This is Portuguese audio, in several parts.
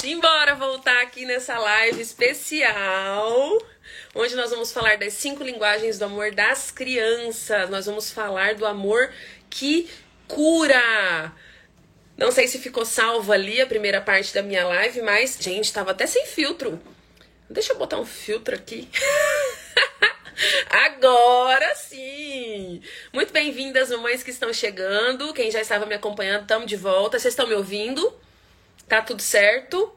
Simbora voltar aqui nessa live especial, onde nós vamos falar das cinco linguagens do amor das crianças. Nós vamos falar do amor que cura. Não sei se ficou salvo ali a primeira parte da minha live, mas, gente, tava até sem filtro. Deixa eu botar um filtro aqui. Agora sim! Muito bem-vindas, mamães que estão chegando. Quem já estava me acompanhando, estamos de volta. Vocês estão me ouvindo? Tá tudo certo?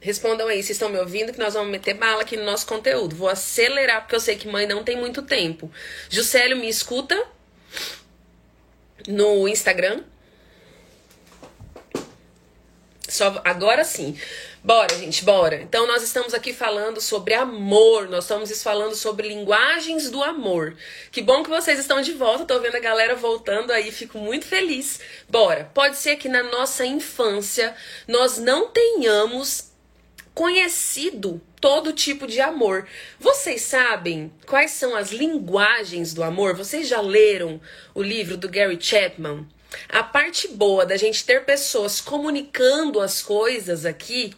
Respondam aí se estão me ouvindo, que nós vamos meter bala aqui no nosso conteúdo. Vou acelerar, porque eu sei que mãe não tem muito tempo. Juscelio, me escuta no Instagram. Só agora sim. Bora, gente, bora. Então nós estamos aqui falando sobre amor, nós estamos falando sobre linguagens do amor. Que bom que vocês estão de volta, tô vendo a galera voltando aí, fico muito feliz. Bora. Pode ser que na nossa infância nós não tenhamos conhecido todo tipo de amor. Vocês sabem quais são as linguagens do amor? Vocês já leram o livro do Gary Chapman? A parte boa da gente ter pessoas comunicando as coisas aqui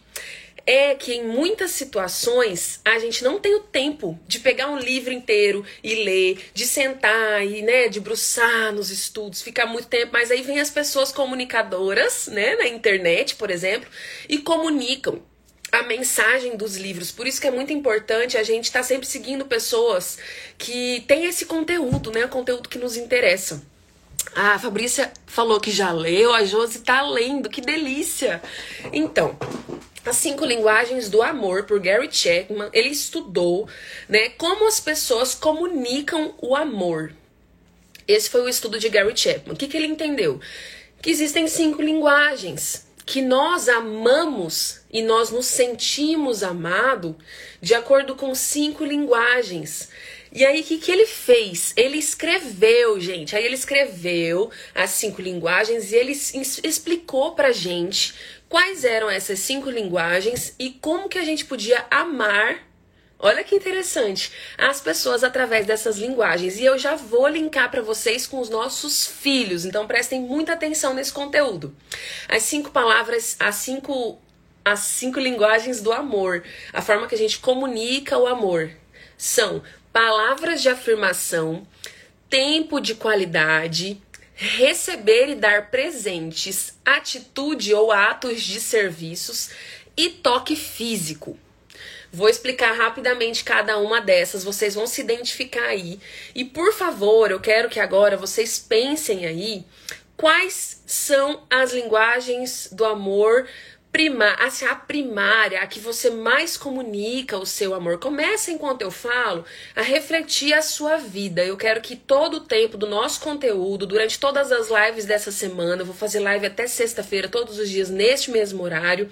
é que em muitas situações a gente não tem o tempo de pegar um livro inteiro e ler, de sentar e, né, de bruçar nos estudos, ficar muito tempo, mas aí vem as pessoas comunicadoras, né, na internet, por exemplo, e comunicam a mensagem dos livros. Por isso que é muito importante a gente estar tá sempre seguindo pessoas que têm esse conteúdo, né, o conteúdo que nos interessa. A Fabrícia falou que já leu, a Josi tá lendo, que delícia! Então, as cinco linguagens do amor por Gary Chapman, ele estudou, né, como as pessoas comunicam o amor. Esse foi o estudo de Gary Chapman. O que, que ele entendeu? Que existem cinco linguagens, que nós amamos e nós nos sentimos amado de acordo com cinco linguagens. E aí, o que, que ele fez? Ele escreveu, gente. Aí ele escreveu as cinco linguagens e ele explicou pra gente quais eram essas cinco linguagens e como que a gente podia amar. Olha que interessante, as pessoas através dessas linguagens. E eu já vou linkar para vocês com os nossos filhos, então prestem muita atenção nesse conteúdo. As cinco palavras, as cinco as cinco linguagens do amor, a forma que a gente comunica o amor são palavras de afirmação, tempo de qualidade, receber e dar presentes, atitude ou atos de serviços e toque físico. Vou explicar rapidamente cada uma dessas, vocês vão se identificar aí. E por favor, eu quero que agora vocês pensem aí quais são as linguagens do amor primar, assim, a primária, a que você mais comunica o seu amor. Começa enquanto eu falo a refletir a sua vida. Eu quero que todo o tempo do nosso conteúdo, durante todas as lives dessa semana, eu vou fazer live até sexta-feira, todos os dias neste mesmo horário.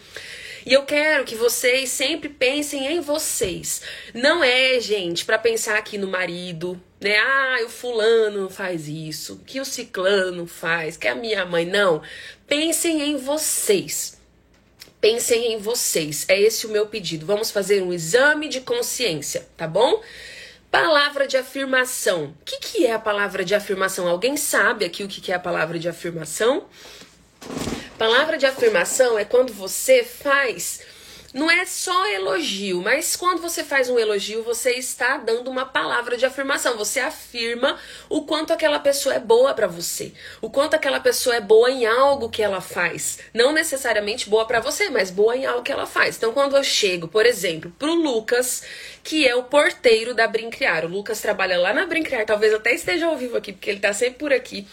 E eu quero que vocês sempre pensem em vocês. Não é, gente, para pensar aqui no marido, né? Ah, o fulano faz isso, que o ciclano faz, que a minha mãe não. Pensem em vocês. Pensem em vocês. É esse o meu pedido. Vamos fazer um exame de consciência, tá bom? Palavra de afirmação. O que, que é a palavra de afirmação? Alguém sabe aqui o que, que é a palavra de afirmação? Palavra de afirmação é quando você faz não é só elogio, mas quando você faz um elogio, você está dando uma palavra de afirmação. Você afirma o quanto aquela pessoa é boa para você, o quanto aquela pessoa é boa em algo que ela faz. Não necessariamente boa para você, mas boa em algo que ela faz. Então, quando eu chego, por exemplo, pro Lucas, que é o porteiro da Brincriar. O Lucas trabalha lá na Brincriar, talvez até esteja ao vivo aqui, porque ele tá sempre por aqui.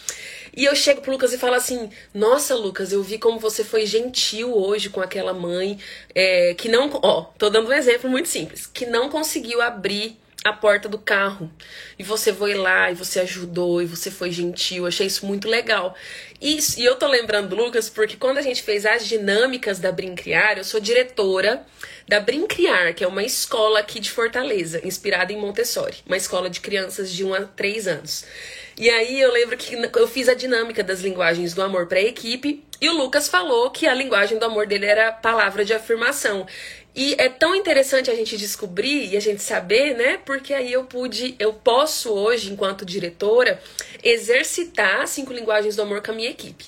E eu chego pro Lucas e falo assim: Nossa, Lucas, eu vi como você foi gentil hoje com aquela mãe é, que não. Ó, tô dando um exemplo muito simples: que não conseguiu abrir a porta do carro. E você foi lá e você ajudou e você foi gentil. Achei isso muito legal. Isso, e eu tô lembrando do Lucas porque quando a gente fez as dinâmicas da Brincriar, eu sou diretora da Brincriar, que é uma escola aqui de Fortaleza, inspirada em Montessori, uma escola de crianças de 1 a 3 anos. E aí eu lembro que eu fiz a dinâmica das linguagens do amor para a equipe e o Lucas falou que a linguagem do amor dele era palavra de afirmação. E é tão interessante a gente descobrir e a gente saber, né? Porque aí eu pude, eu posso hoje, enquanto diretora, exercitar cinco linguagens do amor com a minha equipe.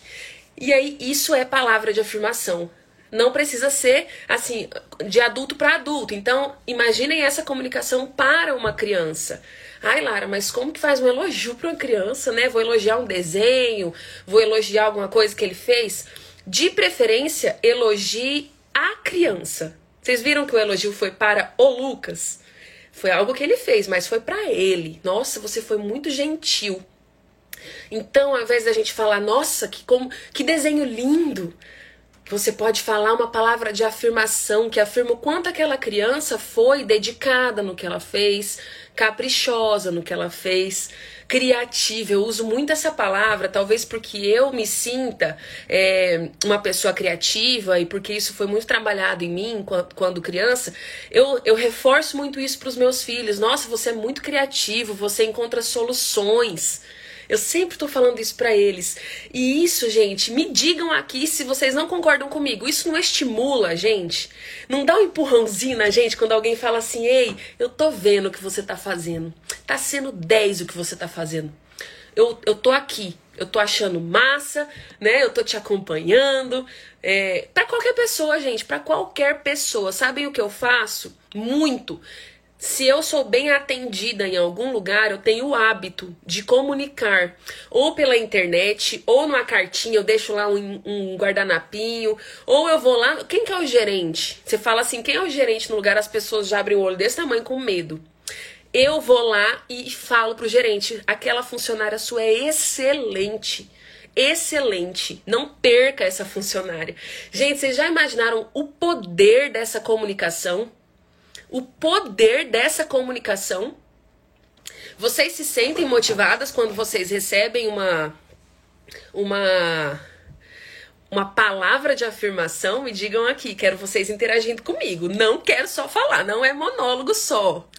E aí isso é palavra de afirmação. não precisa ser assim de adulto para adulto. Então, imaginem essa comunicação para uma criança. Ai, Lara, mas como que faz um elogio para uma criança, né? Vou elogiar um desenho, vou elogiar alguma coisa que ele fez. De preferência, elogie a criança. Vocês viram que o elogio foi para o Lucas? Foi algo que ele fez, mas foi para ele. Nossa, você foi muito gentil. Então, ao invés da gente falar, nossa, que, como, que desenho lindo, você pode falar uma palavra de afirmação que afirma o quanto aquela criança foi dedicada no que ela fez, caprichosa no que ela fez, criativa. Eu uso muito essa palavra, talvez porque eu me sinta é, uma pessoa criativa e porque isso foi muito trabalhado em mim quando, criança. Eu, eu reforço muito isso para os meus filhos. Nossa, você é muito criativo, você encontra soluções. Eu sempre tô falando isso para eles. E isso, gente, me digam aqui se vocês não concordam comigo. Isso não estimula a gente? Não dá um empurrãozinho na gente quando alguém fala assim: "Ei, eu tô vendo o que você tá fazendo. Tá sendo 10 o que você tá fazendo. Eu, eu tô aqui, eu tô achando massa, né? Eu tô te acompanhando. É, para qualquer pessoa, gente, para qualquer pessoa. Sabem o que eu faço? Muito. Se eu sou bem atendida em algum lugar, eu tenho o hábito de comunicar, ou pela internet, ou numa cartinha, eu deixo lá um, um, guardanapinho, ou eu vou lá. Quem que é o gerente? Você fala assim, quem é o gerente no lugar, as pessoas já abrem o olho desse tamanho com medo. Eu vou lá e falo pro gerente: aquela funcionária sua é excelente excelente. Não perca essa funcionária. Gente, vocês já imaginaram o poder dessa comunicação? O poder dessa comunicação. Vocês se sentem motivadas quando vocês recebem uma uma uma palavra de afirmação, me digam aqui, quero vocês interagindo comigo. Não quero só falar, não é monólogo só.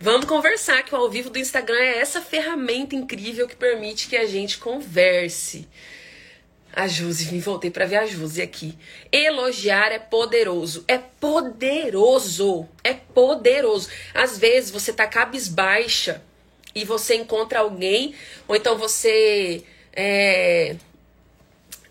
Vamos conversar que o ao vivo do Instagram é essa ferramenta incrível que permite que a gente converse. A vim voltei para ver a Josi aqui. Elogiar é poderoso. É poderoso. É poderoso. Às vezes você tá cabisbaixa e você encontra alguém, ou então você. É...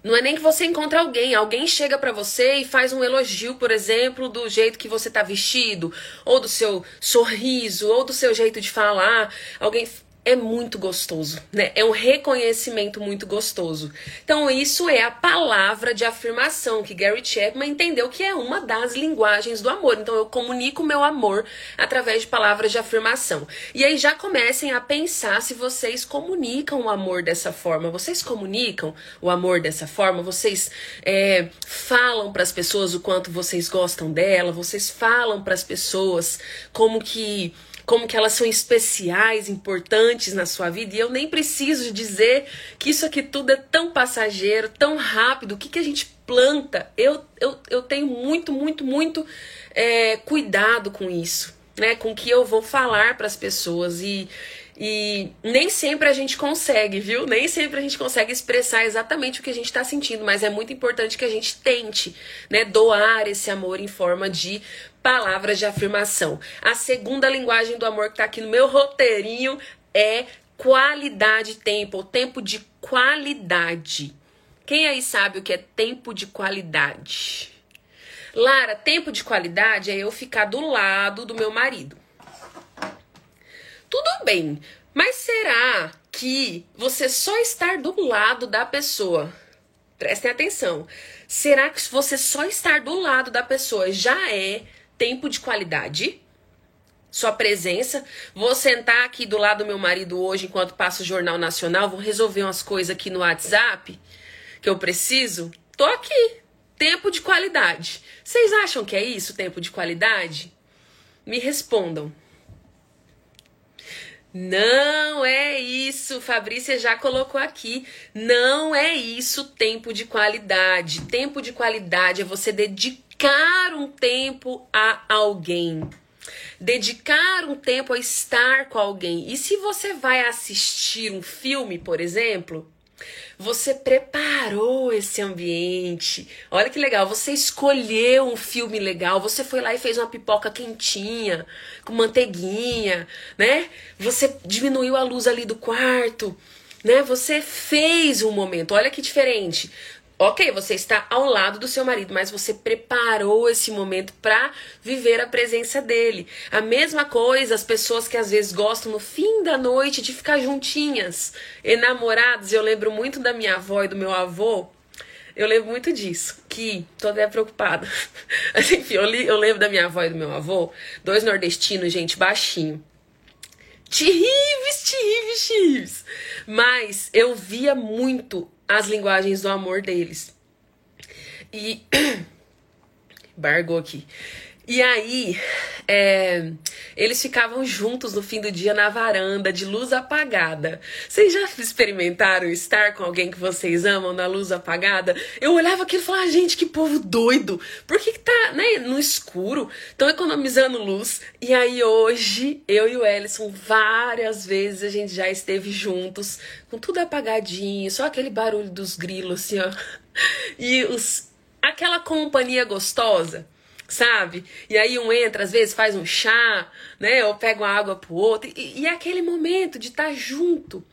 Não é nem que você encontra alguém, alguém chega para você e faz um elogio, por exemplo, do jeito que você tá vestido, ou do seu sorriso, ou do seu jeito de falar. Alguém é muito gostoso, né? É um reconhecimento muito gostoso. Então, isso é a palavra de afirmação que Gary Chapman entendeu que é uma das linguagens do amor. Então, eu comunico meu amor através de palavras de afirmação. E aí já comecem a pensar se vocês comunicam o amor dessa forma. Vocês comunicam o amor dessa forma? Vocês é, falam para as pessoas o quanto vocês gostam dela? Vocês falam para as pessoas como que como que elas são especiais, importantes na sua vida. E eu nem preciso dizer que isso aqui tudo é tão passageiro, tão rápido. O que, que a gente planta? Eu, eu, eu tenho muito, muito, muito é, cuidado com isso, né? Com o que eu vou falar para as pessoas. E, e nem sempre a gente consegue, viu? Nem sempre a gente consegue expressar exatamente o que a gente está sentindo, mas é muito importante que a gente tente, né, doar esse amor em forma de palavras de afirmação. A segunda linguagem do amor que está aqui no meu roteirinho é qualidade tempo, tempo de qualidade. Quem aí sabe o que é tempo de qualidade? Lara, tempo de qualidade é eu ficar do lado do meu marido. Tudo bem, mas será que você só estar do lado da pessoa, prestem atenção, será que você só estar do lado da pessoa já é tempo de qualidade? Sua presença. Vou sentar aqui do lado do meu marido hoje enquanto passo o Jornal Nacional, vou resolver umas coisas aqui no WhatsApp que eu preciso. Tô aqui. Tempo de qualidade. Vocês acham que é isso, tempo de qualidade? Me respondam. Não é isso, Fabrícia já colocou aqui. Não é isso tempo de qualidade. Tempo de qualidade é você dedicar um tempo a alguém. Dedicar um tempo a estar com alguém. E se você vai assistir um filme, por exemplo, você preparou esse ambiente. Olha que legal, você escolheu um filme legal, você foi lá e fez uma pipoca quentinha, com manteiguinha, né? Você diminuiu a luz ali do quarto, né? Você fez um momento. Olha que diferente. Ok, você está ao lado do seu marido, mas você preparou esse momento para viver a presença dele. A mesma coisa, as pessoas que às vezes gostam no fim da noite de ficar juntinhas, enamorados. Eu lembro muito da minha avó e do meu avô. Eu lembro muito disso, que tô até preocupada. Mas enfim, eu, li, eu lembro da minha avó e do meu avô, dois nordestinos, gente, baixinho. Terríveis, terríveis, terríveis. Mas eu via muito as linguagens do amor deles. E. Bargou aqui. E aí, é, eles ficavam juntos no fim do dia na varanda, de luz apagada. Vocês já experimentaram estar com alguém que vocês amam na luz apagada? Eu olhava aquilo e falava, ah, gente, que povo doido! Por que, que tá né, no escuro? Estão economizando luz. E aí, hoje, eu e o Ellison, várias vezes a gente já esteve juntos, com tudo apagadinho, só aquele barulho dos grilos, assim, ó. E os, aquela companhia gostosa sabe? E aí um entra, às vezes faz um chá, né? Ou pega uma água pro outro. E, e é aquele momento de estar tá junto.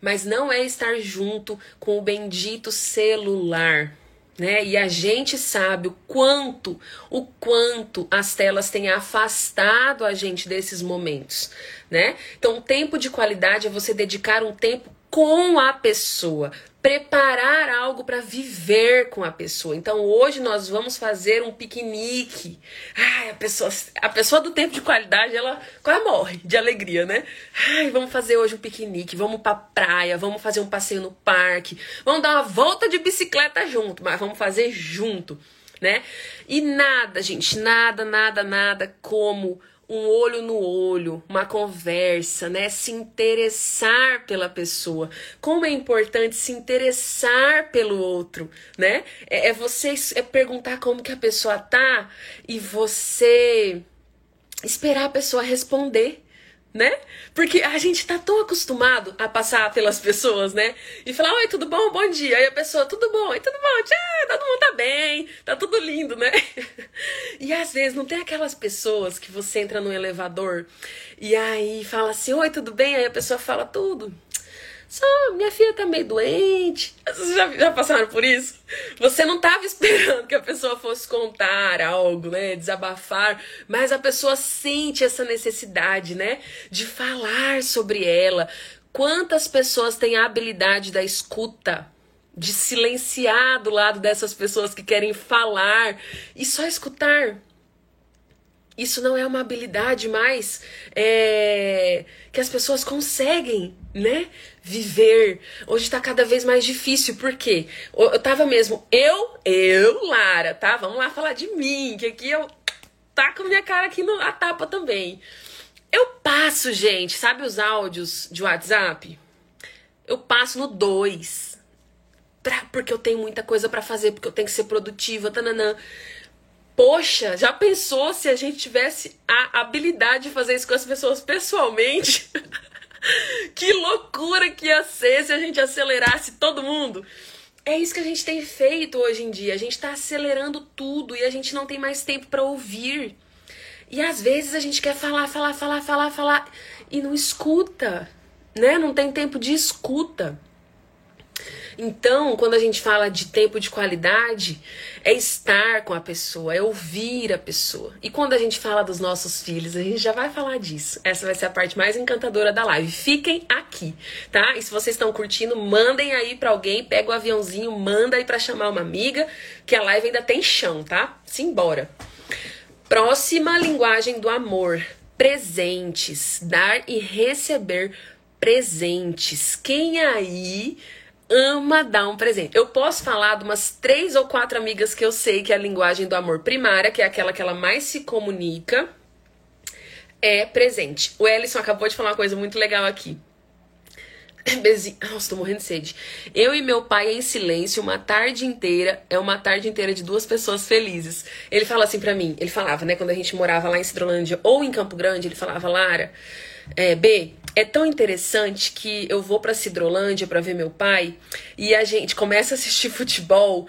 Mas não é estar junto com o bendito celular. Né? E a gente sabe o quanto, o quanto as telas têm afastado a gente desses momentos, né? Então, tempo de qualidade é você dedicar um tempo com a pessoa, preparar algo para viver com a pessoa. Então hoje nós vamos fazer um piquenique. Ai, a pessoa, a pessoa do tempo de qualidade, ela quase morre de alegria, né? Ai, vamos fazer hoje um piquenique, vamos pra praia, vamos fazer um passeio no parque, vamos dar uma volta de bicicleta junto, mas vamos fazer junto, né? E nada, gente, nada, nada, nada como um olho no olho, uma conversa, né? Se interessar pela pessoa. Como é importante se interessar pelo outro, né? É, é você é perguntar como que a pessoa tá e você esperar a pessoa responder né? Porque a gente tá tão acostumado a passar pelas pessoas, né? E falar, oi, tudo bom? Bom dia. Aí a pessoa, tudo bom? Oi, tudo bom? Tchau, todo mundo tá bem, tá tudo lindo, né? E às vezes não tem aquelas pessoas que você entra no elevador e aí fala assim, oi, tudo bem? Aí a pessoa fala tudo. Só, minha filha tá meio doente. Vocês já, já passaram por isso? Você não tava esperando que a pessoa fosse contar algo, né? Desabafar, mas a pessoa sente essa necessidade, né? De falar sobre ela. Quantas pessoas têm a habilidade da escuta? De silenciar do lado dessas pessoas que querem falar e só escutar isso não é uma habilidade mais é, que as pessoas conseguem, né? Viver. Hoje está cada vez mais difícil, por quê? Eu tava mesmo, eu, eu, Lara, tá? Vamos lá falar de mim, que aqui eu com minha cara aqui na tapa também. Eu passo, gente, sabe os áudios de WhatsApp? Eu passo no 2. Porque eu tenho muita coisa para fazer, porque eu tenho que ser produtiva, tananã. Poxa, já pensou se a gente tivesse a habilidade de fazer isso com as pessoas pessoalmente? que loucura que ia ser se a gente acelerasse todo mundo. É isso que a gente tem feito hoje em dia. A gente está acelerando tudo e a gente não tem mais tempo para ouvir. E às vezes a gente quer falar, falar, falar, falar, falar e não escuta, né? Não tem tempo de escuta. Então, quando a gente fala de tempo de qualidade, é estar com a pessoa, é ouvir a pessoa. E quando a gente fala dos nossos filhos, a gente já vai falar disso. Essa vai ser a parte mais encantadora da live. Fiquem aqui, tá? E se vocês estão curtindo, mandem aí para alguém, pega o aviãozinho, manda aí para chamar uma amiga, que a live ainda tem chão, tá? Simbora. Próxima linguagem do amor: presentes, dar e receber presentes. Quem aí ama dar um presente. Eu posso falar de umas três ou quatro amigas que eu sei que a linguagem do amor primária, que é aquela que ela mais se comunica, é presente. O Ellison acabou de falar uma coisa muito legal aqui. Bezinho. Nossa, tô morrendo de sede. Eu e meu pai em silêncio uma tarde inteira. É uma tarde inteira de duas pessoas felizes. Ele fala assim para mim. Ele falava, né? Quando a gente morava lá em Cidrolândia ou em Campo Grande, ele falava, Lara, é, B, é tão interessante que eu vou para Cidrolândia para ver meu pai e a gente começa a assistir futebol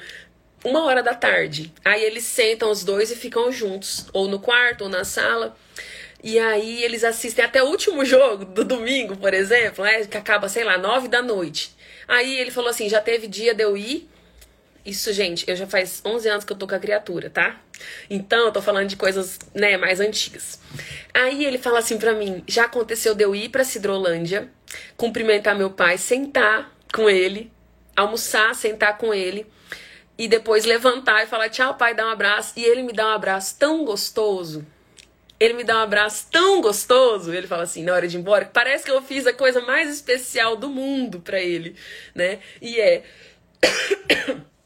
uma hora da tarde. Aí eles sentam os dois e ficam juntos, ou no quarto ou na sala. E aí eles assistem até o último jogo do domingo, por exemplo, né, que acaba, sei lá, nove da noite. Aí ele falou assim: já teve dia de eu ir Isso, gente, eu já faz 11 anos que eu tô com a criatura, tá? Então, eu tô falando de coisas, né, mais antigas. Aí ele fala assim pra mim: já aconteceu de eu ir pra Cidrolândia, cumprimentar meu pai, sentar com ele, almoçar, sentar com ele e depois levantar e falar tchau, pai, dar um abraço. E ele me dá um abraço tão gostoso. Ele me dá um abraço tão gostoso. Ele fala assim, na hora de ir embora, parece que eu fiz a coisa mais especial do mundo para ele, né? E é.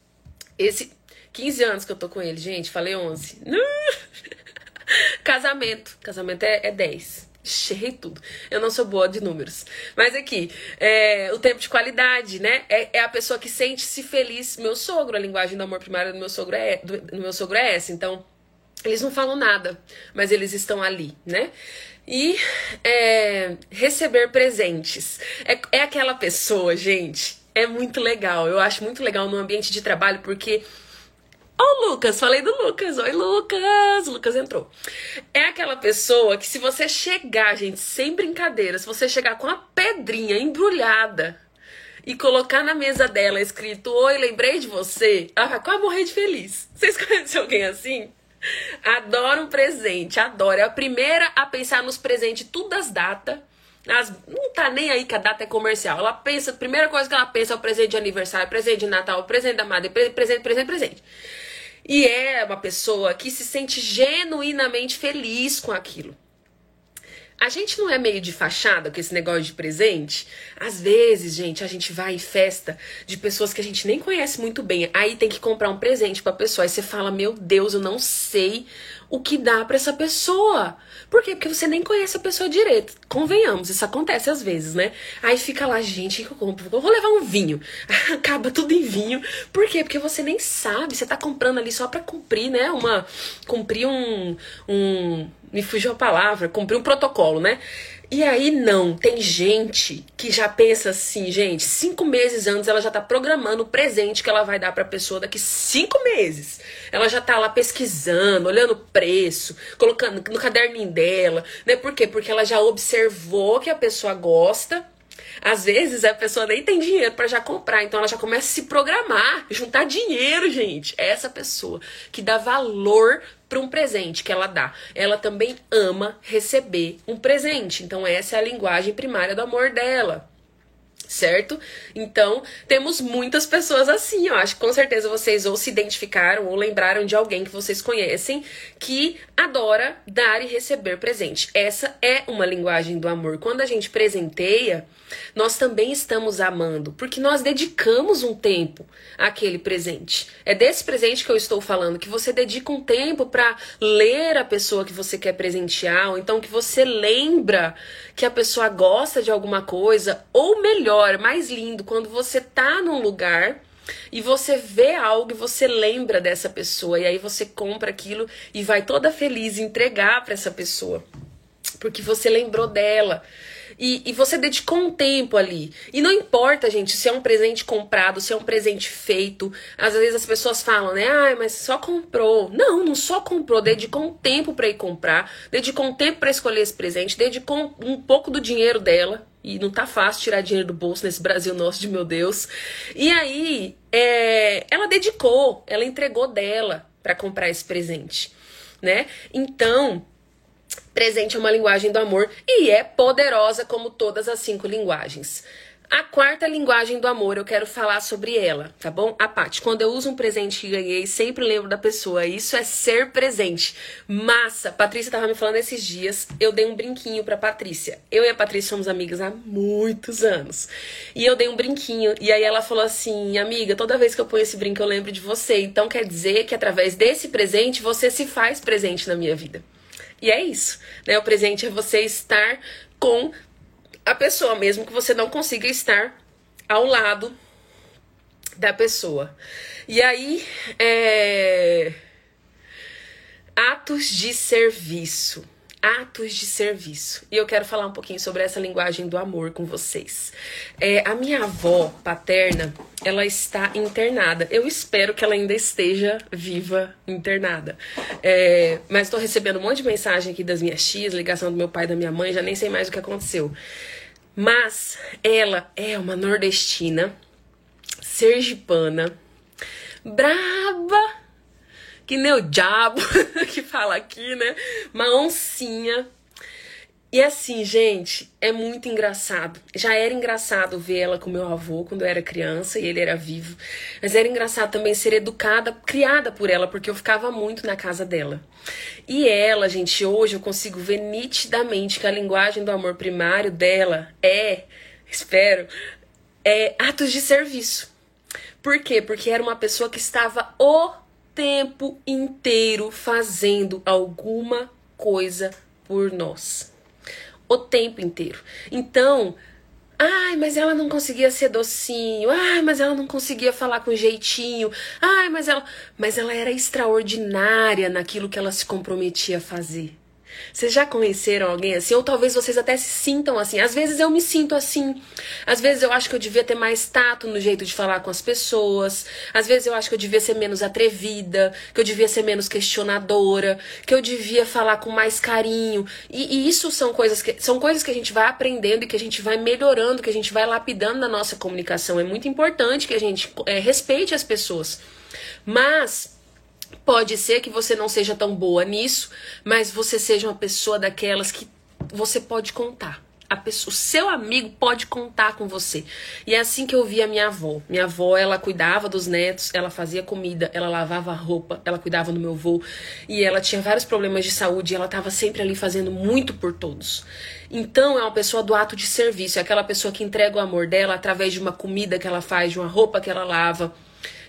Esse 15 anos que eu tô com ele, gente, falei 11. Casamento. Casamento é, é 10. Cheguei tudo. Eu não sou boa de números. Mas aqui, é, o tempo de qualidade, né? É, é a pessoa que sente-se feliz. Meu sogro, a linguagem do amor primário do meu sogro é, do, do meu sogro é essa. Então, eles não falam nada, mas eles estão ali, né? E é, receber presentes. É, é aquela pessoa, gente. É muito legal. Eu acho muito legal no ambiente de trabalho, porque Ó, oh, Lucas, falei do Lucas. Oi, Lucas. O Lucas entrou. É aquela pessoa que, se você chegar, gente, sem brincadeira, se você chegar com a pedrinha embrulhada e colocar na mesa dela escrito: Oi, lembrei de você, ela vai quase morrer de feliz. Vocês conhecem alguém assim? Adoro um presente, adoro. É a primeira a pensar nos presentes, tudo das datas. As, não tá nem aí que a data é comercial. Ela pensa, a primeira coisa que ela pensa é o presente de aniversário, presente de Natal, presente da madre, presente, presente, presente. E é uma pessoa que se sente genuinamente feliz com aquilo. A gente não é meio de fachada com esse negócio de presente? Às vezes, gente, a gente vai em festa de pessoas que a gente nem conhece muito bem. Aí tem que comprar um presente pra pessoa. Aí você fala: Meu Deus, eu não sei o que dá para essa pessoa. Por quê? Porque você nem conhece a pessoa direito. Convenhamos, isso acontece às vezes, né? Aí fica lá, gente, que eu compro? Eu vou levar um vinho. Acaba tudo em vinho. Por quê? Porque você nem sabe. Você tá comprando ali só pra cumprir, né? Uma. Cumprir um. um me fugiu a palavra. Cumprir um protocolo, né? E aí não, tem gente que já pensa assim, gente, cinco meses antes ela já tá programando o presente que ela vai dar pra pessoa daqui cinco meses. Ela já tá lá pesquisando, olhando o preço, colocando no caderninho dela, né? Por quê? Porque ela já observou que a pessoa gosta. Às vezes a pessoa nem tem dinheiro para já comprar, então ela já começa a se programar, juntar dinheiro, gente. É essa pessoa que dá valor para um presente que ela dá. Ela também ama receber um presente. Então, essa é a linguagem primária do amor dela certo? Então, temos muitas pessoas assim, eu acho que com certeza vocês ou se identificaram ou lembraram de alguém que vocês conhecem que adora dar e receber presente. Essa é uma linguagem do amor. Quando a gente presenteia, nós também estamos amando, porque nós dedicamos um tempo àquele presente. É desse presente que eu estou falando, que você dedica um tempo para ler a pessoa que você quer presentear, ou então que você lembra que a pessoa gosta de alguma coisa, ou melhor, mais lindo, quando você tá num lugar e você vê algo e você lembra dessa pessoa e aí você compra aquilo e vai toda feliz entregar para essa pessoa. Porque você lembrou dela. E, e você dedicou um tempo ali. E não importa, gente, se é um presente comprado, se é um presente feito. Às vezes as pessoas falam, né? Ah, mas só comprou. Não, não só comprou, dedicou um tempo para ir comprar, dedicou um tempo para escolher esse presente, dedicou um, um pouco do dinheiro dela. E não tá fácil tirar dinheiro do bolso nesse Brasil nosso de meu Deus. E aí, é, ela dedicou, ela entregou dela para comprar esse presente, né? Então, Presente é uma linguagem do amor e é poderosa como todas as cinco linguagens. A quarta linguagem do amor, eu quero falar sobre ela, tá bom? A Paty, quando eu uso um presente que ganhei, sempre lembro da pessoa. Isso é ser presente. Massa! Patrícia tava me falando esses dias, eu dei um brinquinho pra Patrícia. Eu e a Patrícia somos amigas há muitos anos. E eu dei um brinquinho, e aí ela falou assim: Amiga, toda vez que eu ponho esse brinco eu lembro de você. Então quer dizer que através desse presente você se faz presente na minha vida. E é isso, né? O presente é você estar com a pessoa, mesmo que você não consiga estar ao lado da pessoa. E aí, é... atos de serviço atos de serviço. E eu quero falar um pouquinho sobre essa linguagem do amor com vocês. É, a minha avó paterna, ela está internada. Eu espero que ela ainda esteja viva, internada. É, mas estou recebendo um monte de mensagem aqui das minhas tias, ligação do meu pai e da minha mãe, já nem sei mais o que aconteceu. Mas ela é uma nordestina, sergipana, braba, que nem o diabo que fala aqui, né? Uma oncinha e assim, gente, é muito engraçado. Já era engraçado ver ela com meu avô quando eu era criança e ele era vivo. Mas era engraçado também ser educada, criada por ela, porque eu ficava muito na casa dela. E ela, gente, hoje eu consigo ver nitidamente que a linguagem do amor primário dela é, espero, é atos de serviço. Por quê? Porque era uma pessoa que estava o tempo inteiro fazendo alguma coisa por nós o tempo inteiro. Então, ai, mas ela não conseguia ser docinho. Ai, mas ela não conseguia falar com jeitinho. Ai, mas ela, mas ela era extraordinária naquilo que ela se comprometia a fazer. Vocês já conheceram alguém assim? Ou talvez vocês até se sintam assim. Às vezes eu me sinto assim. Às vezes eu acho que eu devia ter mais tato no jeito de falar com as pessoas. Às vezes eu acho que eu devia ser menos atrevida, que eu devia ser menos questionadora, que eu devia falar com mais carinho. E, e isso são coisas que são coisas que a gente vai aprendendo e que a gente vai melhorando, que a gente vai lapidando na nossa comunicação. É muito importante que a gente é, respeite as pessoas. Mas Pode ser que você não seja tão boa nisso, mas você seja uma pessoa daquelas que você pode contar. Pessoa, o seu amigo pode contar com você. E é assim que eu vi a minha avó. Minha avó, ela cuidava dos netos, ela fazia comida, ela lavava roupa, ela cuidava do meu avô. E ela tinha vários problemas de saúde e ela estava sempre ali fazendo muito por todos. Então, é uma pessoa do ato de serviço. É aquela pessoa que entrega o amor dela através de uma comida que ela faz, de uma roupa que ela lava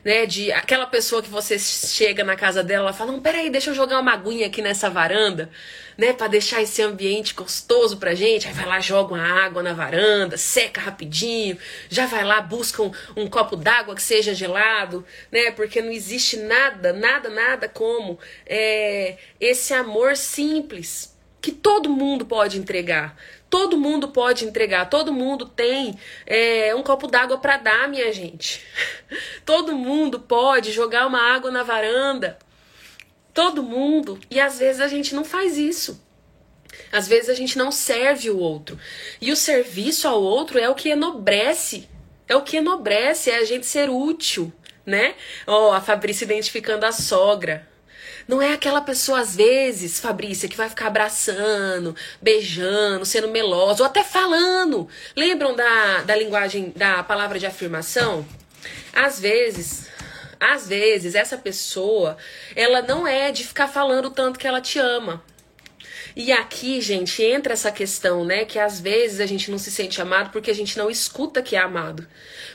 né? De aquela pessoa que você chega na casa dela, ela fala: Não, peraí, deixa eu jogar uma aguinha aqui nessa varanda, né? Pra deixar esse ambiente gostoso pra gente. Aí vai lá, joga uma água na varanda, seca rapidinho, já vai lá, busca um, um copo d'água que seja gelado, né? Porque não existe nada, nada, nada como é, esse amor simples que todo mundo pode entregar. Todo mundo pode entregar, todo mundo tem é, um copo d'água para dar, minha gente. Todo mundo pode jogar uma água na varanda. Todo mundo. E às vezes a gente não faz isso. Às vezes a gente não serve o outro. E o serviço ao outro é o que enobrece. É o que enobrece, é a gente ser útil, né? Ó, oh, a Fabrícia identificando a sogra. Não é aquela pessoa, às vezes, Fabrícia, que vai ficar abraçando, beijando, sendo melosa, ou até falando. Lembram da, da linguagem, da palavra de afirmação? Às vezes, às vezes, essa pessoa, ela não é de ficar falando tanto que ela te ama. E aqui, gente, entra essa questão, né? Que às vezes a gente não se sente amado porque a gente não escuta que é amado.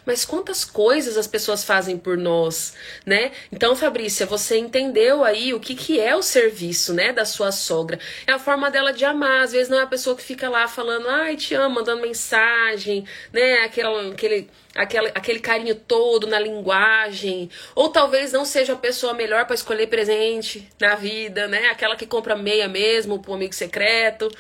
Mas quantas coisas as pessoas fazem por nós, né? Então, Fabrícia, você entendeu aí o que, que é o serviço, né, da sua sogra? É a forma dela de amar. Às vezes não é a pessoa que fica lá falando, ai, te amo, mandando mensagem, né? Aquele, aquele aquele, aquele carinho todo na linguagem, ou talvez não seja a pessoa melhor para escolher presente na vida, né? Aquela que compra meia mesmo pro amigo secreto,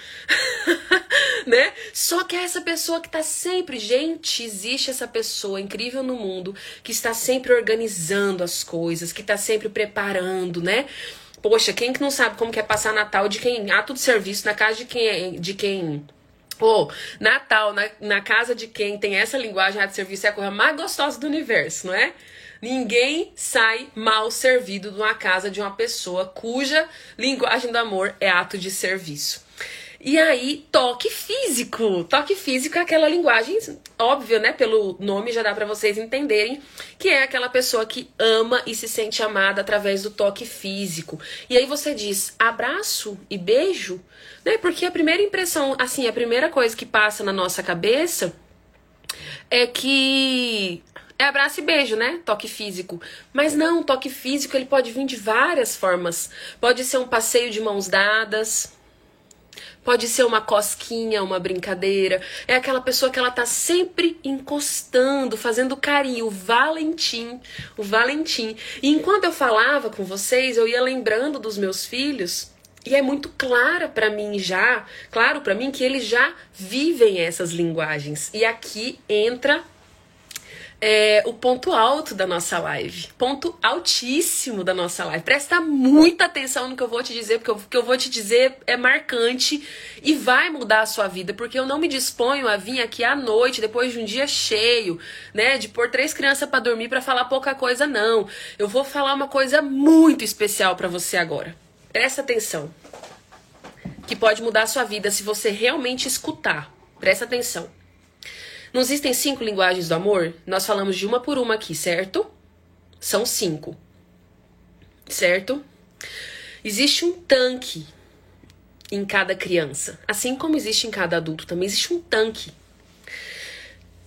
né? Só que é essa pessoa que tá sempre, gente, existe essa pessoa incrível no mundo que está sempre organizando as coisas, que tá sempre preparando, né? Poxa, quem que não sabe como que é passar Natal de quem ato de serviço na casa de quem de quem Pô, Natal, na, na casa de quem tem essa linguagem de serviço é a coisa mais gostosa do universo, não é? Ninguém sai mal servido de uma casa de uma pessoa cuja linguagem do amor é ato de serviço. E aí, toque físico. Toque físico é aquela linguagem óbvia, né? Pelo nome já dá para vocês entenderem que é aquela pessoa que ama e se sente amada através do toque físico. E aí você diz abraço e beijo, né? Porque a primeira impressão, assim, a primeira coisa que passa na nossa cabeça é que é abraço e beijo, né? Toque físico. Mas não, toque físico ele pode vir de várias formas. Pode ser um passeio de mãos dadas, Pode ser uma cosquinha, uma brincadeira. É aquela pessoa que ela tá sempre encostando, fazendo carinho, o Valentim, o Valentim. E enquanto eu falava com vocês, eu ia lembrando dos meus filhos e é muito clara para mim já, claro para mim que eles já vivem essas linguagens. E aqui entra é o ponto alto da nossa live. Ponto altíssimo da nossa live. Presta muita atenção no que eu vou te dizer, porque o que eu vou te dizer é marcante e vai mudar a sua vida. Porque eu não me disponho a vir aqui à noite, depois de um dia cheio, né? De pôr três crianças para dormir para falar pouca coisa, não. Eu vou falar uma coisa muito especial para você agora. Presta atenção. Que pode mudar a sua vida se você realmente escutar. Presta atenção. Não existem cinco linguagens do amor? Nós falamos de uma por uma aqui, certo? São cinco. Certo? Existe um tanque em cada criança. Assim como existe em cada adulto, também existe um tanque.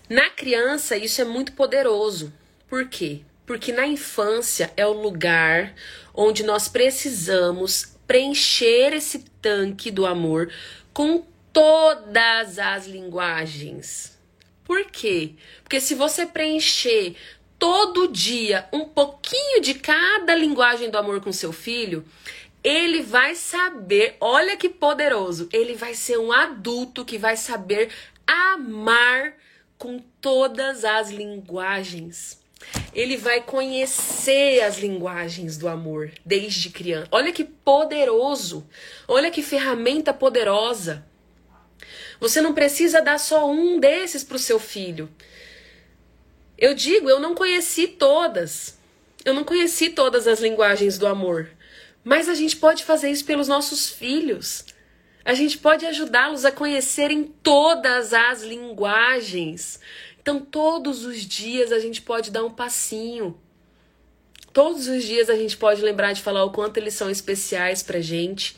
Na criança, isso é muito poderoso. Por quê? Porque na infância é o lugar onde nós precisamos preencher esse tanque do amor com todas as linguagens. Por quê? Porque se você preencher todo dia um pouquinho de cada linguagem do amor com seu filho, ele vai saber, olha que poderoso, ele vai ser um adulto que vai saber amar com todas as linguagens. Ele vai conhecer as linguagens do amor desde criança. Olha que poderoso. Olha que ferramenta poderosa. Você não precisa dar só um desses para o seu filho. Eu digo, eu não conheci todas. Eu não conheci todas as linguagens do amor. Mas a gente pode fazer isso pelos nossos filhos. A gente pode ajudá-los a conhecerem todas as linguagens. Então, todos os dias a gente pode dar um passinho. Todos os dias a gente pode lembrar de falar o quanto eles são especiais pra gente,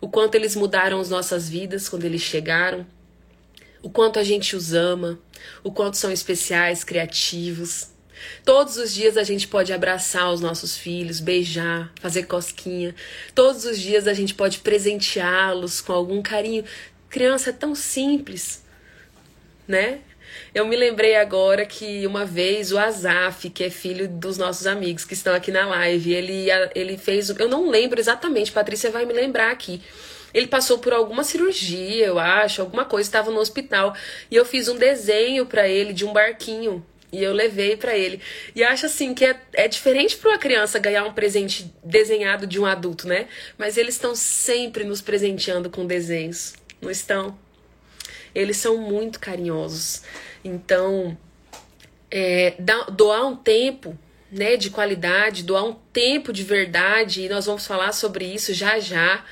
o quanto eles mudaram as nossas vidas quando eles chegaram o quanto a gente os ama, o quanto são especiais, criativos. Todos os dias a gente pode abraçar os nossos filhos, beijar, fazer cosquinha. Todos os dias a gente pode presenteá-los com algum carinho. Criança é tão simples, né? Eu me lembrei agora que uma vez o Azaf, que é filho dos nossos amigos que estão aqui na live, ele, ele fez. Eu não lembro exatamente, Patrícia vai me lembrar aqui ele passou por alguma cirurgia, eu acho, alguma coisa, estava no hospital. E eu fiz um desenho para ele de um barquinho. E eu levei para ele. E acho assim que é, é diferente para uma criança ganhar um presente desenhado de um adulto, né? Mas eles estão sempre nos presenteando com desenhos, não estão? Eles são muito carinhosos. Então, é, doar um tempo né, de qualidade, doar um tempo de verdade, e nós vamos falar sobre isso já já.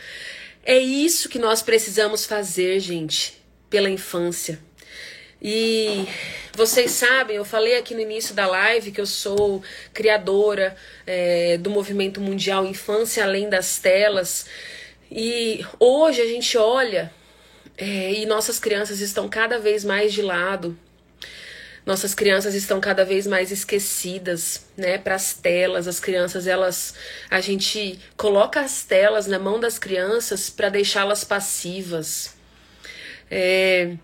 É isso que nós precisamos fazer, gente, pela infância. E vocês sabem, eu falei aqui no início da live que eu sou criadora é, do movimento mundial Infância Além das Telas. E hoje a gente olha é, e nossas crianças estão cada vez mais de lado, nossas crianças estão cada vez mais esquecidas, né, para as telas. As crianças, elas a gente coloca as telas na mão das crianças para deixá-las passivas. É,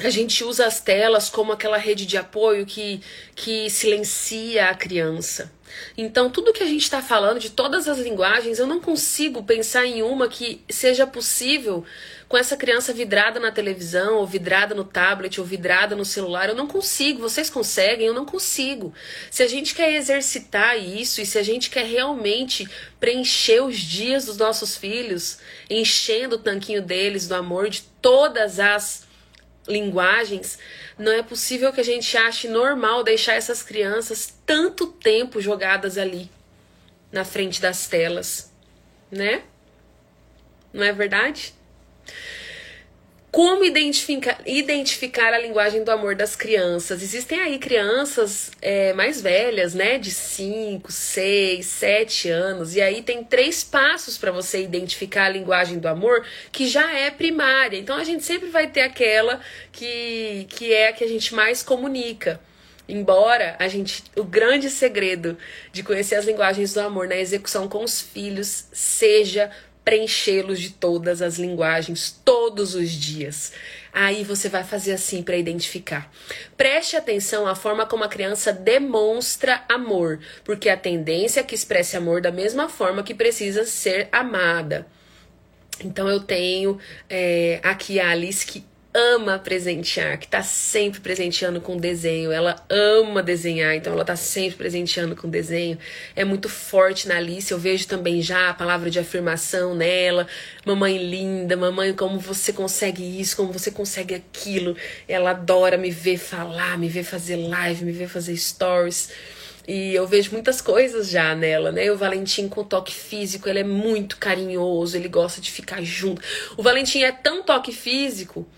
a gente usa as telas como aquela rede de apoio que, que silencia a criança. Então, tudo que a gente está falando, de todas as linguagens, eu não consigo pensar em uma que seja possível com essa criança vidrada na televisão, ou vidrada no tablet, ou vidrada no celular. Eu não consigo. Vocês conseguem? Eu não consigo. Se a gente quer exercitar isso e se a gente quer realmente preencher os dias dos nossos filhos, enchendo o tanquinho deles do amor de todas as linguagens, não é possível que a gente ache normal deixar essas crianças tanto tempo jogadas ali na frente das telas, né? Não é verdade? Como identificar, identificar a linguagem do amor das crianças? Existem aí crianças é, mais velhas, né? De 5, 6, 7 anos. E aí tem três passos para você identificar a linguagem do amor que já é primária. Então a gente sempre vai ter aquela que, que é a que a gente mais comunica. Embora a gente, o grande segredo de conhecer as linguagens do amor na execução com os filhos seja preenchê-los de todas as linguagens todos os dias. Aí você vai fazer assim para identificar. Preste atenção à forma como a criança demonstra amor, porque a tendência é que expresse amor da mesma forma que precisa ser amada. Então eu tenho é, aqui a Alice que ama presentear, que tá sempre presenteando com desenho. Ela ama desenhar, então ela tá sempre presenteando com desenho. É muito forte na Alice. Eu vejo também já a palavra de afirmação nela. Mamãe linda, mamãe, como você consegue isso, como você consegue aquilo. Ela adora me ver falar, me ver fazer live, me ver fazer stories. E eu vejo muitas coisas já nela, né? O Valentim com toque físico, ele é muito carinhoso, ele gosta de ficar junto. O Valentim é tão toque físico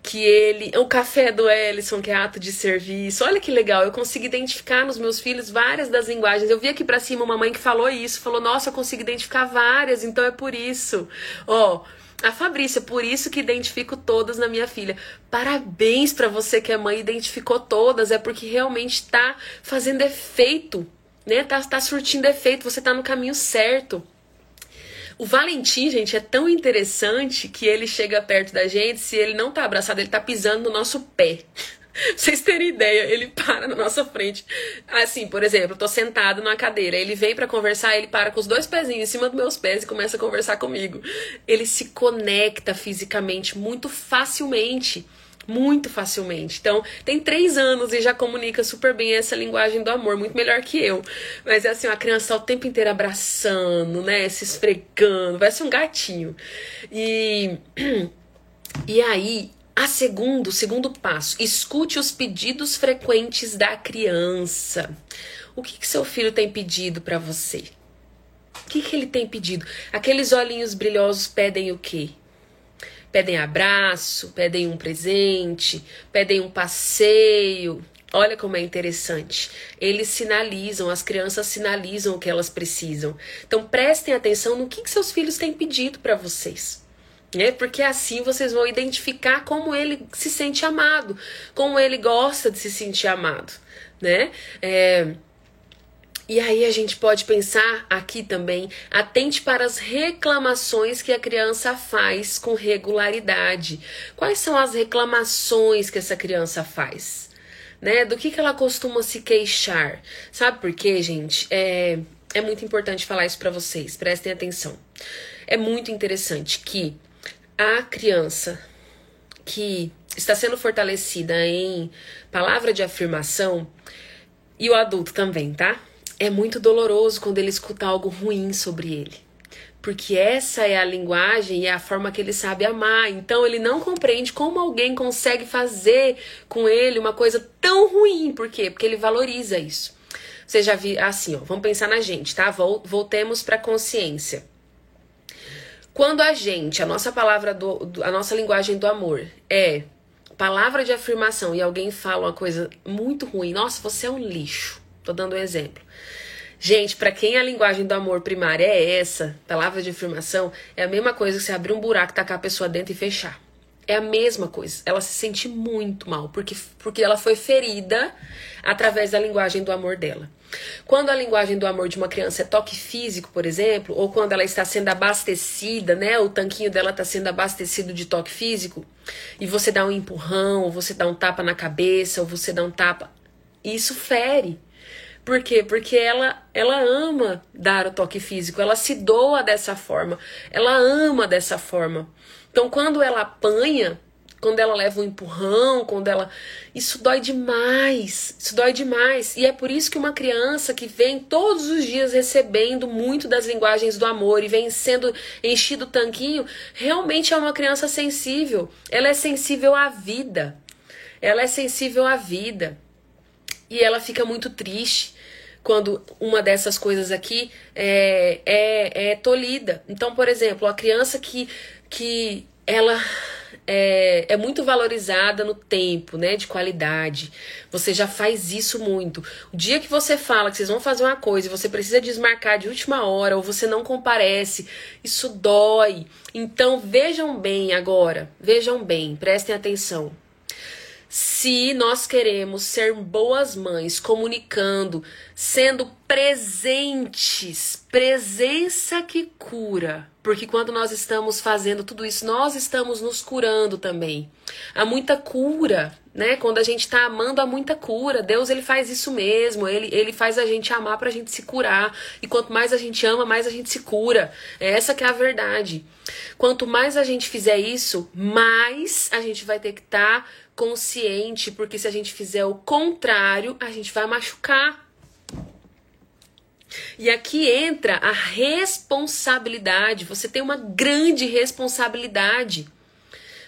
que ele. O café do Ellison, que é ato de serviço. Olha que legal, eu consigo identificar nos meus filhos várias das linguagens. Eu vi aqui pra cima uma mãe que falou isso, falou: Nossa, eu consigo identificar várias, então é por isso. Ó. Oh, a Fabrícia, por isso que identifico todas na minha filha. Parabéns para você que é mãe identificou todas, é porque realmente tá fazendo efeito, né? Tá, tá surtindo efeito, você tá no caminho certo. O Valentim, gente, é tão interessante que ele chega perto da gente, se ele não tá abraçado, ele tá pisando no nosso pé. Vocês terem ideia, ele para na nossa frente. Assim, por exemplo, eu tô sentado numa cadeira, ele vem para conversar, ele para com os dois pezinhos em cima dos meus pés e começa a conversar comigo. Ele se conecta fisicamente muito facilmente muito facilmente. Então, tem três anos e já comunica super bem essa linguagem do amor, muito melhor que eu. Mas é assim, a criança tá o tempo inteiro abraçando, né? Se esfregando, vai ser um gatinho. E, e aí, a segundo, segundo passo, escute os pedidos frequentes da criança. O que, que seu filho tem pedido para você? O que, que ele tem pedido? Aqueles olhinhos brilhosos pedem o quê? Pedem abraço, pedem um presente, pedem um passeio. Olha como é interessante. Eles sinalizam, as crianças sinalizam o que elas precisam. Então prestem atenção no que, que seus filhos têm pedido para vocês. É porque assim vocês vão identificar como ele se sente amado, como ele gosta de se sentir amado, né? É, e aí a gente pode pensar aqui também, atente para as reclamações que a criança faz com regularidade. Quais são as reclamações que essa criança faz? Né? Do que, que ela costuma se queixar? Sabe por quê, gente? É, é muito importante falar isso para vocês, prestem atenção. É muito interessante que a criança que está sendo fortalecida em palavra de afirmação, e o adulto também, tá? é muito doloroso quando ele escuta algo ruim sobre ele. Porque essa é a linguagem e é a forma que ele sabe amar. Então ele não compreende como alguém consegue fazer com ele uma coisa tão ruim. Por quê? Porque ele valoriza isso. Você já viu assim, ó, vamos pensar na gente, tá? Voltemos para consciência. Quando a gente, a nossa palavra do, a nossa linguagem do amor é palavra de afirmação e alguém fala uma coisa muito ruim, nossa, você é um lixo. Tô dando um exemplo. Gente, para quem a linguagem do amor primária é essa, palavra de afirmação, é a mesma coisa que você abrir um buraco, tacar a pessoa dentro e fechar. É a mesma coisa. Ela se sente muito mal, porque, porque ela foi ferida através da linguagem do amor dela. Quando a linguagem do amor de uma criança é toque físico, por exemplo, ou quando ela está sendo abastecida, né? O tanquinho dela está sendo abastecido de toque físico, e você dá um empurrão, ou você dá um tapa na cabeça, ou você dá um tapa. Isso fere. Por quê? Porque ela, ela ama dar o toque físico, ela se doa dessa forma, ela ama dessa forma. Então, quando ela apanha, quando ela leva um empurrão, quando ela. Isso dói demais. Isso dói demais. E é por isso que uma criança que vem todos os dias recebendo muito das linguagens do amor e vem sendo enchido o tanquinho, realmente é uma criança sensível. Ela é sensível à vida. Ela é sensível à vida e ela fica muito triste quando uma dessas coisas aqui é, é, é tolhida. Então, por exemplo, a criança que, que ela é, é muito valorizada no tempo, né? De qualidade. Você já faz isso muito. O dia que você fala que vocês vão fazer uma coisa e você precisa desmarcar de última hora ou você não comparece, isso dói. Então vejam bem agora, vejam bem, prestem atenção. se nós queremos ser boas mães, comunicando, sendo presentes, presença que cura. Porque quando nós estamos fazendo tudo isso, nós estamos nos curando também. Há muita cura, né? Quando a gente está amando, há muita cura. Deus, ele faz isso mesmo. Ele, ele faz a gente amar para a gente se curar. E quanto mais a gente ama, mais a gente se cura. É essa que é a verdade. Quanto mais a gente fizer isso, mais a gente vai ter que estar tá consciente, porque se a gente fizer o contrário, a gente vai machucar. E aqui entra a responsabilidade. Você tem uma grande responsabilidade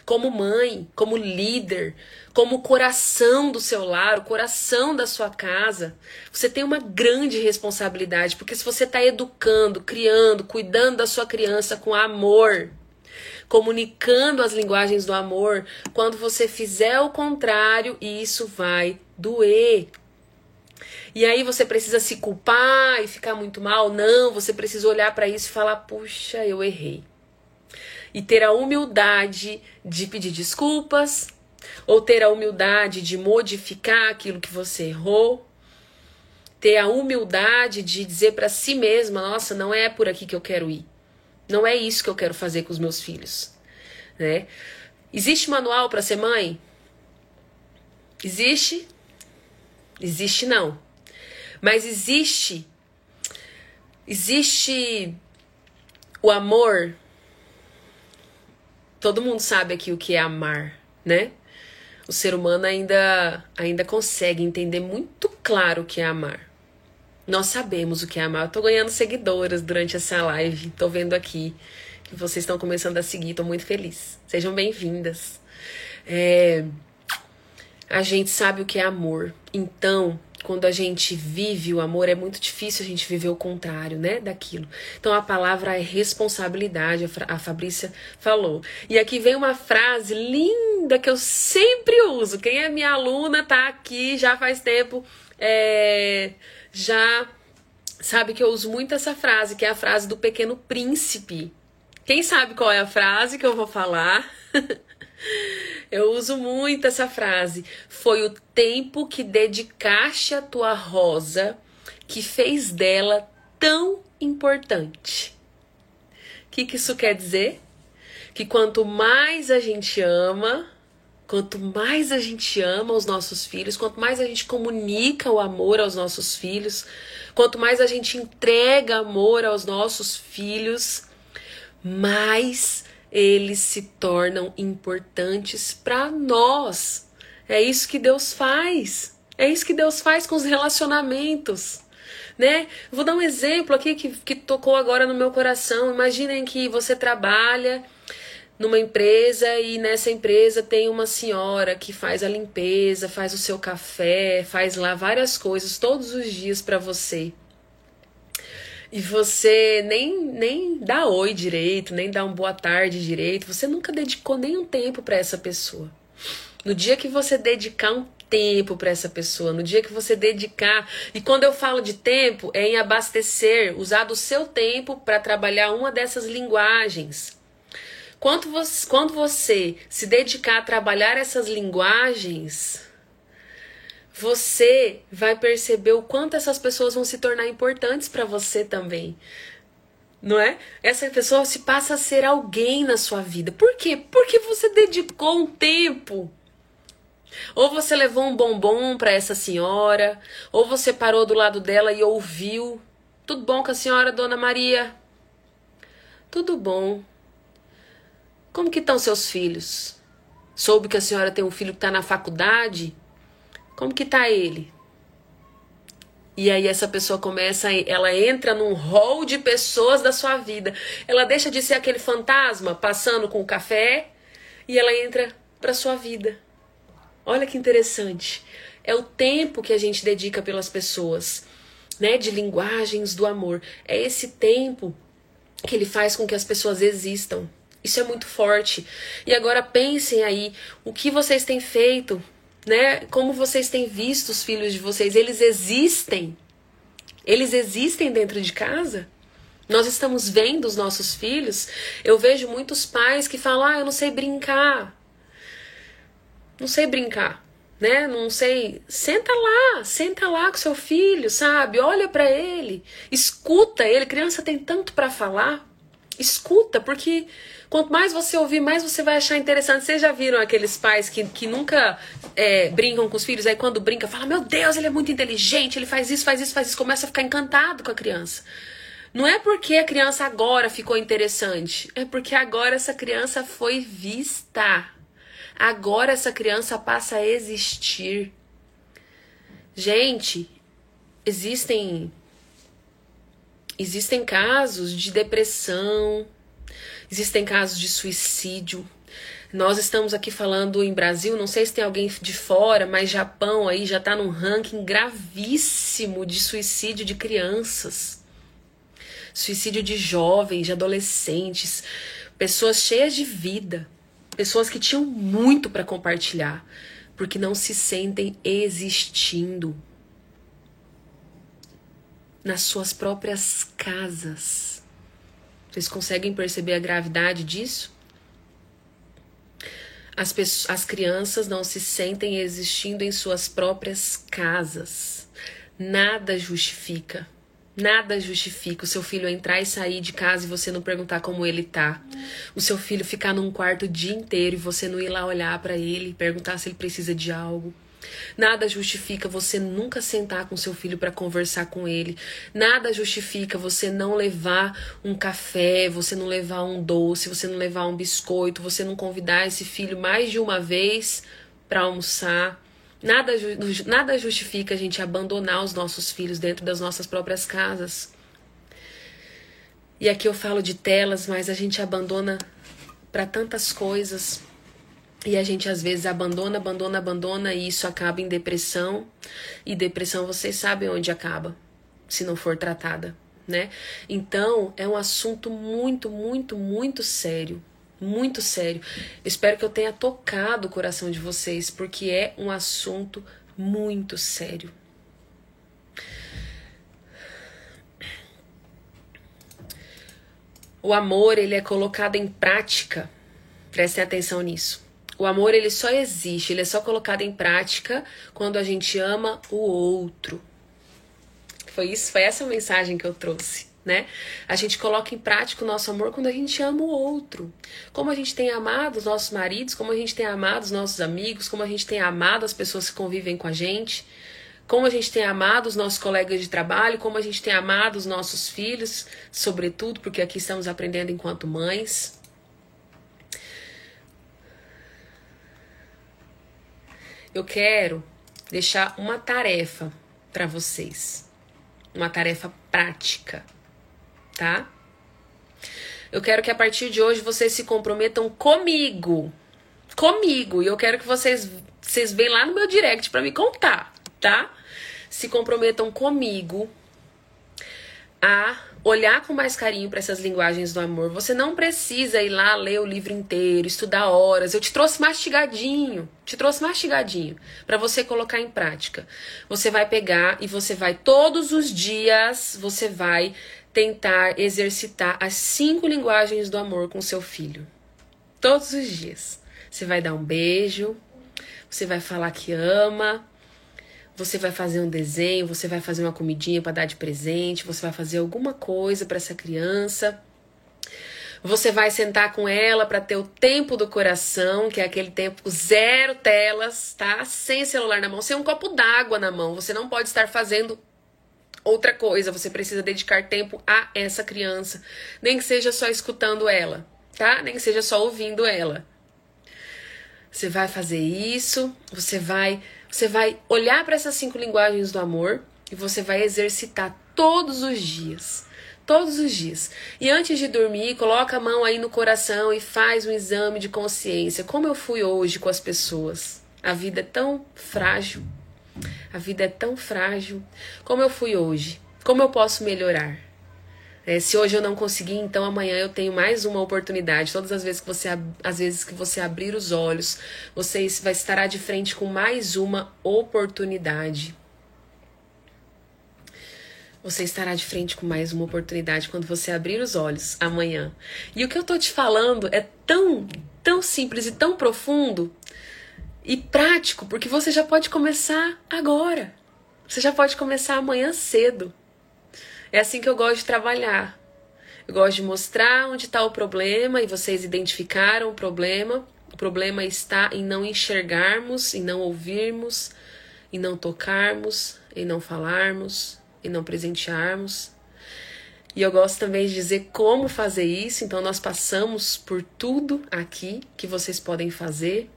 como mãe, como líder, como coração do seu lar, o coração da sua casa. Você tem uma grande responsabilidade, porque se você está educando, criando, cuidando da sua criança com amor, comunicando as linguagens do amor. Quando você fizer o contrário, isso vai doer. E aí você precisa se culpar e ficar muito mal? Não, você precisa olhar para isso e falar: puxa, eu errei. E ter a humildade de pedir desculpas, ou ter a humildade de modificar aquilo que você errou, ter a humildade de dizer para si mesma: nossa, não é por aqui que eu quero ir. Não é isso que eu quero fazer com os meus filhos, né? Existe manual para ser mãe? Existe? Existe não. Mas existe existe o amor. Todo mundo sabe aqui o que é amar, né? O ser humano ainda ainda consegue entender muito claro o que é amar. Nós sabemos o que é amar. Eu tô ganhando seguidoras durante essa live. Tô vendo aqui que vocês estão começando a seguir. Tô muito feliz. Sejam bem-vindas. É... A gente sabe o que é amor. Então, quando a gente vive o amor, é muito difícil a gente viver o contrário, né, daquilo. Então a palavra é responsabilidade, a Fabrícia falou. E aqui vem uma frase linda que eu sempre uso. Quem é minha aluna tá aqui já faz tempo. É já sabe que eu uso muito essa frase, que é a frase do Pequeno Príncipe. Quem sabe qual é a frase que eu vou falar? eu uso muito essa frase. Foi o tempo que dedicaste à tua rosa que fez dela tão importante. O que, que isso quer dizer? Que quanto mais a gente ama, Quanto mais a gente ama os nossos filhos, quanto mais a gente comunica o amor aos nossos filhos, quanto mais a gente entrega amor aos nossos filhos, mais eles se tornam importantes para nós. É isso que Deus faz. É isso que Deus faz com os relacionamentos. Né? Vou dar um exemplo aqui que, que tocou agora no meu coração. Imaginem que você trabalha numa empresa e nessa empresa tem uma senhora que faz a limpeza, faz o seu café, faz lá várias coisas todos os dias para você. E você nem, nem dá oi direito, nem dá um boa tarde direito, você nunca dedicou nenhum tempo para essa pessoa. No dia que você dedicar um tempo para essa pessoa, no dia que você dedicar, e quando eu falo de tempo, é em abastecer, usar do seu tempo para trabalhar uma dessas linguagens quando você, quando você se dedicar a trabalhar essas linguagens, você vai perceber o quanto essas pessoas vão se tornar importantes para você também. Não é? Essa pessoa se passa a ser alguém na sua vida. Por quê? Porque você dedicou um tempo. Ou você levou um bombom para essa senhora, ou você parou do lado dela e ouviu. Tudo bom com a senhora, dona Maria? Tudo bom. Como que estão seus filhos? Soube que a senhora tem um filho que está na faculdade? Como que está ele? E aí essa pessoa começa, ela entra num rol de pessoas da sua vida. Ela deixa de ser aquele fantasma passando com o café e ela entra para sua vida. Olha que interessante. É o tempo que a gente dedica pelas pessoas, né, de linguagens do amor. É esse tempo que ele faz com que as pessoas existam. Isso é muito forte. E agora pensem aí o que vocês têm feito, né? Como vocês têm visto os filhos de vocês? Eles existem. Eles existem dentro de casa? Nós estamos vendo os nossos filhos. Eu vejo muitos pais que falam: "Ah, eu não sei brincar". Não sei brincar. né? Não sei, senta lá, senta lá com seu filho, sabe? Olha para ele, escuta ele. Criança tem tanto para falar. Escuta, porque quanto mais você ouvir, mais você vai achar interessante. Vocês já viram aqueles pais que, que nunca é, brincam com os filhos, aí quando brinca, fala: Meu Deus, ele é muito inteligente, ele faz isso, faz isso, faz isso, começa a ficar encantado com a criança. Não é porque a criança agora ficou interessante, é porque agora essa criança foi vista. Agora essa criança passa a existir. Gente, existem existem casos de depressão, existem casos de suicídio. Nós estamos aqui falando em Brasil, não sei se tem alguém de fora, mas Japão aí já está num ranking gravíssimo de suicídio de crianças. Suicídio de jovens, de adolescentes, pessoas cheias de vida. Pessoas que tinham muito para compartilhar, porque não se sentem existindo nas suas próprias casas. Vocês conseguem perceber a gravidade disso? As, pessoas, as crianças não se sentem existindo em suas próprias casas. Nada justifica Nada justifica o seu filho entrar e sair de casa e você não perguntar como ele tá. O seu filho ficar num quarto o dia inteiro e você não ir lá olhar para ele perguntar se ele precisa de algo. Nada justifica você nunca sentar com seu filho para conversar com ele. Nada justifica você não levar um café, você não levar um doce, você não levar um biscoito, você não convidar esse filho mais de uma vez para almoçar. Nada, nada justifica a gente abandonar os nossos filhos dentro das nossas próprias casas. E aqui eu falo de telas, mas a gente abandona para tantas coisas. E a gente às vezes abandona, abandona, abandona e isso acaba em depressão. E depressão vocês sabem onde acaba, se não for tratada, né? Então, é um assunto muito, muito, muito sério muito sério. espero que eu tenha tocado o coração de vocês, porque é um assunto muito sério. O amor, ele é colocado em prática. Prestem atenção nisso. O amor, ele só existe, ele é só colocado em prática quando a gente ama o outro. Foi isso, foi essa mensagem que eu trouxe né? A gente coloca em prática o nosso amor quando a gente ama o outro. Como a gente tem amado os nossos maridos, como a gente tem amado os nossos amigos, como a gente tem amado as pessoas que convivem com a gente, como a gente tem amado os nossos colegas de trabalho, como a gente tem amado os nossos filhos, sobretudo, porque aqui estamos aprendendo enquanto mães. Eu quero deixar uma tarefa para vocês, uma tarefa prática tá? Eu quero que a partir de hoje vocês se comprometam comigo. Comigo. E eu quero que vocês vocês venham lá no meu direct para me contar, tá? Se comprometam comigo a olhar com mais carinho para essas linguagens do amor. Você não precisa ir lá ler o livro inteiro, estudar horas. Eu te trouxe mastigadinho, te trouxe mastigadinho para você colocar em prática. Você vai pegar e você vai todos os dias, você vai tentar exercitar as cinco linguagens do amor com seu filho. Todos os dias. Você vai dar um beijo, você vai falar que ama, você vai fazer um desenho, você vai fazer uma comidinha para dar de presente, você vai fazer alguma coisa para essa criança. Você vai sentar com ela para ter o tempo do coração, que é aquele tempo zero telas, tá? Sem celular na mão, sem um copo d'água na mão. Você não pode estar fazendo Outra coisa, você precisa dedicar tempo a essa criança, nem que seja só escutando ela, tá? Nem que seja só ouvindo ela. Você vai fazer isso, você vai, você vai olhar para essas cinco linguagens do amor e você vai exercitar todos os dias. Todos os dias. E antes de dormir, coloca a mão aí no coração e faz um exame de consciência. Como eu fui hoje com as pessoas? A vida é tão frágil. A vida é tão frágil. Como eu fui hoje? Como eu posso melhorar? É, se hoje eu não conseguir, então amanhã eu tenho mais uma oportunidade. Todas as vezes que você, às vezes que você abrir os olhos, você vai estar de frente com mais uma oportunidade. Você estará de frente com mais uma oportunidade quando você abrir os olhos amanhã. E o que eu tô te falando é tão, tão simples e tão profundo e prático, porque você já pode começar agora. Você já pode começar amanhã cedo. É assim que eu gosto de trabalhar. Eu gosto de mostrar onde está o problema e vocês identificaram o problema. O problema está em não enxergarmos, em não ouvirmos, em não tocarmos, em não falarmos, em não presentearmos. E eu gosto também de dizer como fazer isso, então nós passamos por tudo aqui que vocês podem fazer.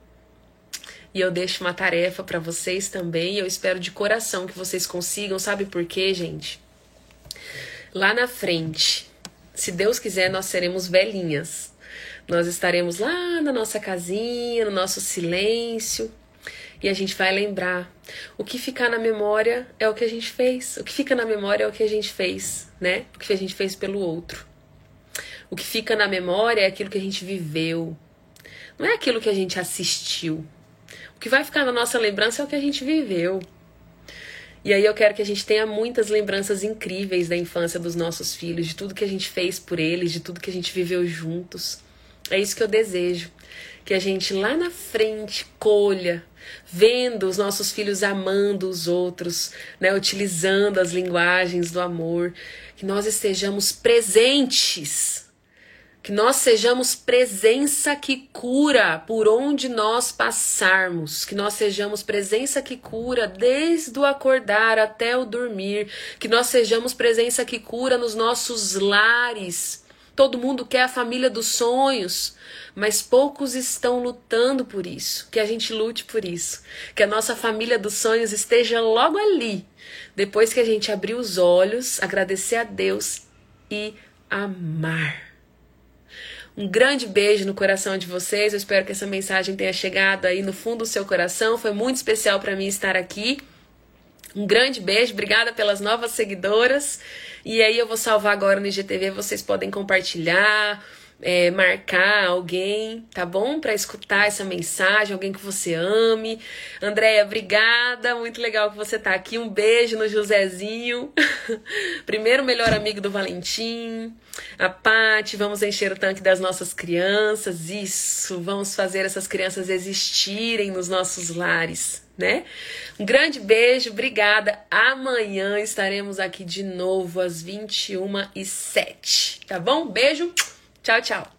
E eu deixo uma tarefa para vocês também. Eu espero de coração que vocês consigam. Sabe por quê, gente? Lá na frente, se Deus quiser, nós seremos velhinhas. Nós estaremos lá na nossa casinha, no nosso silêncio, e a gente vai lembrar. O que ficar na memória é o que a gente fez. O que fica na memória é o que a gente fez, né? O que a gente fez pelo outro. O que fica na memória é aquilo que a gente viveu. Não é aquilo que a gente assistiu. O que vai ficar na nossa lembrança é o que a gente viveu. E aí eu quero que a gente tenha muitas lembranças incríveis da infância dos nossos filhos, de tudo que a gente fez por eles, de tudo que a gente viveu juntos. É isso que eu desejo. Que a gente lá na frente colha, vendo os nossos filhos amando os outros, né, utilizando as linguagens do amor, que nós estejamos presentes que nós sejamos presença que cura por onde nós passarmos. Que nós sejamos presença que cura desde o acordar até o dormir. Que nós sejamos presença que cura nos nossos lares. Todo mundo quer a família dos sonhos, mas poucos estão lutando por isso. Que a gente lute por isso. Que a nossa família dos sonhos esteja logo ali. Depois que a gente abrir os olhos, agradecer a Deus e amar. Um grande beijo no coração de vocês. Eu espero que essa mensagem tenha chegado aí no fundo do seu coração. Foi muito especial para mim estar aqui. Um grande beijo, obrigada pelas novas seguidoras. E aí eu vou salvar agora no IGTV, vocês podem compartilhar, é, marcar alguém, tá bom? Para escutar essa mensagem, alguém que você ame. Andréia, obrigada, muito legal que você tá aqui. Um beijo no Josézinho, primeiro melhor amigo do Valentim. A Pati, vamos encher o tanque das nossas crianças, isso, vamos fazer essas crianças existirem nos nossos lares, né? Um grande beijo, obrigada. Amanhã estaremos aqui de novo às 21 e 07 tá bom? Beijo. Tchau, tchau.